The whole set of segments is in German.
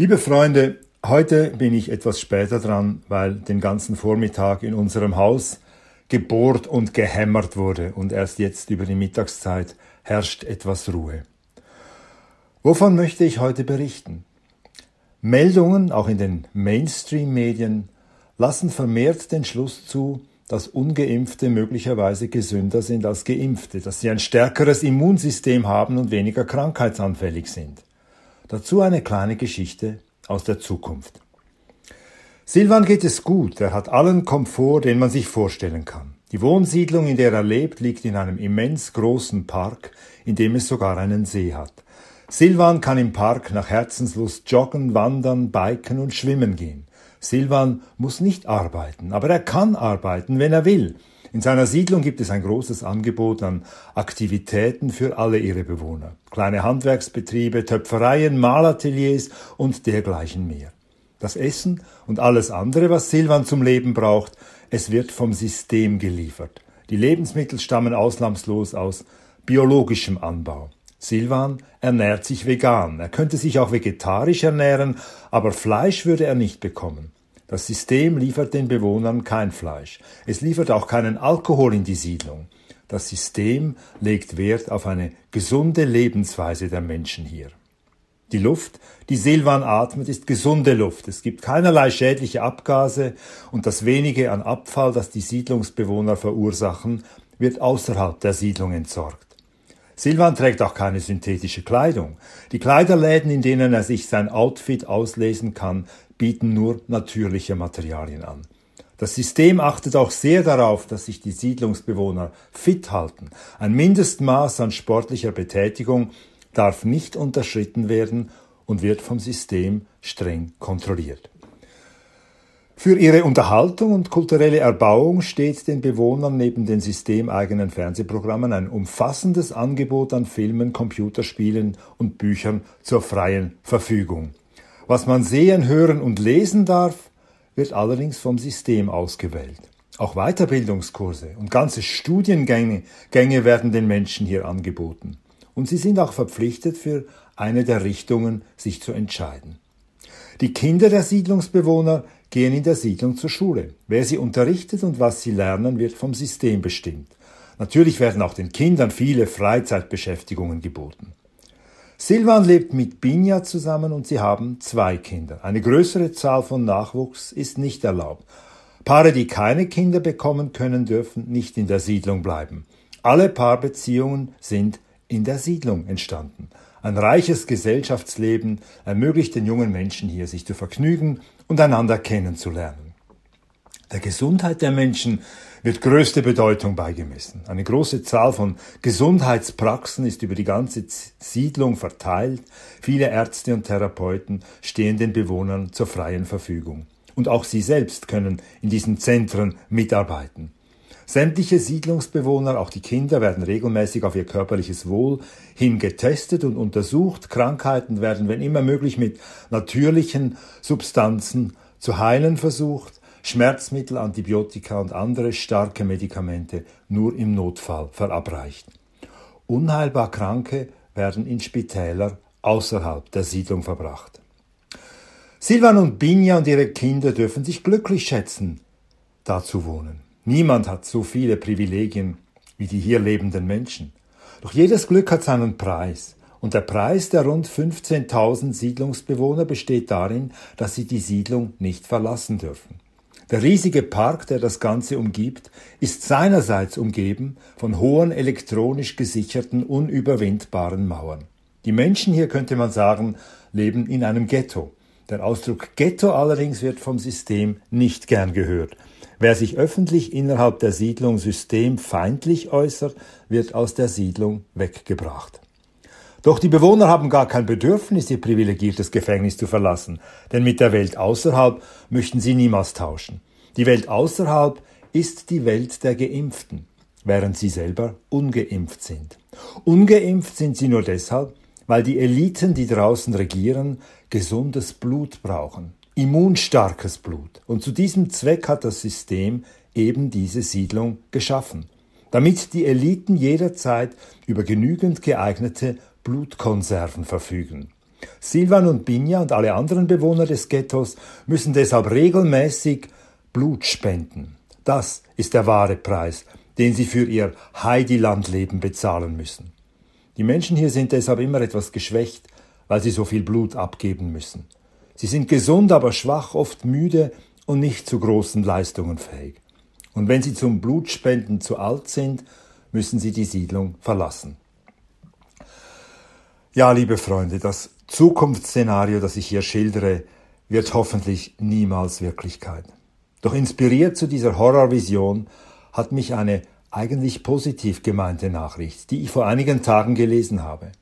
Liebe Freunde, heute bin ich etwas später dran, weil den ganzen Vormittag in unserem Haus gebohrt und gehämmert wurde und erst jetzt über die Mittagszeit herrscht etwas Ruhe. Wovon möchte ich heute berichten? Meldungen, auch in den Mainstream-Medien, lassen vermehrt den Schluss zu, dass ungeimpfte möglicherweise gesünder sind als geimpfte, dass sie ein stärkeres Immunsystem haben und weniger krankheitsanfällig sind. Dazu eine kleine Geschichte aus der Zukunft. Silvan geht es gut, er hat allen Komfort, den man sich vorstellen kann. Die Wohnsiedlung, in der er lebt, liegt in einem immens großen Park, in dem es sogar einen See hat. Silvan kann im Park nach Herzenslust joggen, wandern, biken und schwimmen gehen. Silvan muss nicht arbeiten, aber er kann arbeiten, wenn er will. In seiner Siedlung gibt es ein großes Angebot an Aktivitäten für alle ihre Bewohner. Kleine Handwerksbetriebe, Töpfereien, Malateliers und dergleichen mehr. Das Essen und alles andere, was Silvan zum Leben braucht, es wird vom System geliefert. Die Lebensmittel stammen ausnahmslos aus biologischem Anbau. Silvan ernährt sich vegan. Er könnte sich auch vegetarisch ernähren, aber Fleisch würde er nicht bekommen. Das System liefert den Bewohnern kein Fleisch. Es liefert auch keinen Alkohol in die Siedlung. Das System legt Wert auf eine gesunde Lebensweise der Menschen hier. Die Luft, die Silvan atmet, ist gesunde Luft. Es gibt keinerlei schädliche Abgase und das wenige an Abfall, das die Siedlungsbewohner verursachen, wird außerhalb der Siedlung entsorgt. Silvan trägt auch keine synthetische Kleidung. Die Kleiderläden, in denen er sich sein Outfit auslesen kann, bieten nur natürliche Materialien an. Das System achtet auch sehr darauf, dass sich die Siedlungsbewohner fit halten. Ein Mindestmaß an sportlicher Betätigung darf nicht unterschritten werden und wird vom System streng kontrolliert. Für ihre Unterhaltung und kulturelle Erbauung steht den Bewohnern neben den systemeigenen Fernsehprogrammen ein umfassendes Angebot an Filmen, Computerspielen und Büchern zur freien Verfügung. Was man sehen, hören und lesen darf, wird allerdings vom System ausgewählt. Auch Weiterbildungskurse und ganze Studiengänge Gänge werden den Menschen hier angeboten. Und sie sind auch verpflichtet, für eine der Richtungen sich zu entscheiden. Die Kinder der Siedlungsbewohner gehen in der Siedlung zur Schule. Wer sie unterrichtet und was sie lernen, wird vom System bestimmt. Natürlich werden auch den Kindern viele Freizeitbeschäftigungen geboten. Silvan lebt mit Binja zusammen und sie haben zwei Kinder. Eine größere Zahl von Nachwuchs ist nicht erlaubt. Paare, die keine Kinder bekommen können, dürfen nicht in der Siedlung bleiben. Alle Paarbeziehungen sind in der Siedlung entstanden. Ein reiches Gesellschaftsleben ermöglicht den jungen Menschen hier, sich zu vergnügen und einander kennenzulernen. Der Gesundheit der Menschen wird größte Bedeutung beigemessen. Eine große Zahl von Gesundheitspraxen ist über die ganze Siedlung verteilt. Viele Ärzte und Therapeuten stehen den Bewohnern zur freien Verfügung. Und auch sie selbst können in diesen Zentren mitarbeiten. Sämtliche Siedlungsbewohner, auch die Kinder, werden regelmäßig auf ihr körperliches Wohl hin getestet und untersucht. Krankheiten werden, wenn immer möglich, mit natürlichen Substanzen zu heilen versucht. Schmerzmittel, Antibiotika und andere starke Medikamente nur im Notfall verabreicht. Unheilbar Kranke werden in Spitäler außerhalb der Siedlung verbracht. Silvan und Binja und ihre Kinder dürfen sich glücklich schätzen, da zu wohnen. Niemand hat so viele Privilegien wie die hier lebenden Menschen. Doch jedes Glück hat seinen Preis. Und der Preis der rund 15.000 Siedlungsbewohner besteht darin, dass sie die Siedlung nicht verlassen dürfen. Der riesige Park, der das Ganze umgibt, ist seinerseits umgeben von hohen elektronisch gesicherten, unüberwindbaren Mauern. Die Menschen hier, könnte man sagen, leben in einem Ghetto. Der Ausdruck Ghetto allerdings wird vom System nicht gern gehört. Wer sich öffentlich innerhalb der Siedlung systemfeindlich äußert, wird aus der Siedlung weggebracht. Doch die Bewohner haben gar kein Bedürfnis, ihr privilegiertes Gefängnis zu verlassen, denn mit der Welt außerhalb möchten sie niemals tauschen. Die Welt außerhalb ist die Welt der Geimpften, während sie selber ungeimpft sind. Ungeimpft sind sie nur deshalb, weil die Eliten, die draußen regieren, gesundes Blut brauchen, immunstarkes Blut. Und zu diesem Zweck hat das System eben diese Siedlung geschaffen, damit die Eliten jederzeit über genügend geeignete Blutkonserven verfügen. Silvan und Binja und alle anderen Bewohner des Ghettos müssen deshalb regelmäßig Blut spenden. Das ist der wahre Preis, den sie für ihr Heidilandleben bezahlen müssen. Die Menschen hier sind deshalb immer etwas geschwächt, weil sie so viel Blut abgeben müssen. Sie sind gesund, aber schwach, oft müde und nicht zu großen Leistungen fähig. Und wenn sie zum Blutspenden zu alt sind, müssen sie die Siedlung verlassen. Ja, liebe Freunde, das Zukunftsszenario, das ich hier schildere, wird hoffentlich niemals Wirklichkeit. Doch inspiriert zu dieser Horrorvision hat mich eine eigentlich positiv gemeinte Nachricht, die ich vor einigen Tagen gelesen habe.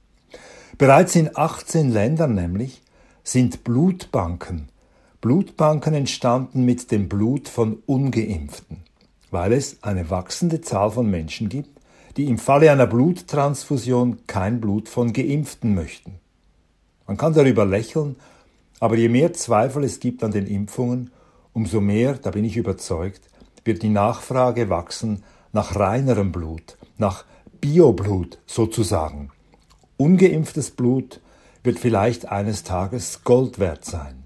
Bereits in 18 Ländern nämlich sind Blutbanken, Blutbanken entstanden mit dem Blut von ungeimpften, weil es eine wachsende Zahl von Menschen gibt, die im Falle einer Bluttransfusion kein Blut von geimpften möchten. Man kann darüber lächeln, aber je mehr Zweifel es gibt an den Impfungen, umso mehr, da bin ich überzeugt, wird die Nachfrage wachsen nach reinerem Blut, nach Bioblut sozusagen. Ungeimpftes Blut wird vielleicht eines Tages Gold wert sein.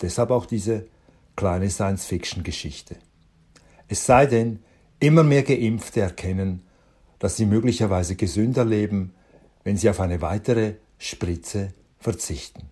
Deshalb auch diese kleine Science-Fiction-Geschichte. Es sei denn, immer mehr Geimpfte erkennen, dass sie möglicherweise gesünder leben, wenn sie auf eine weitere Spritze verzichten.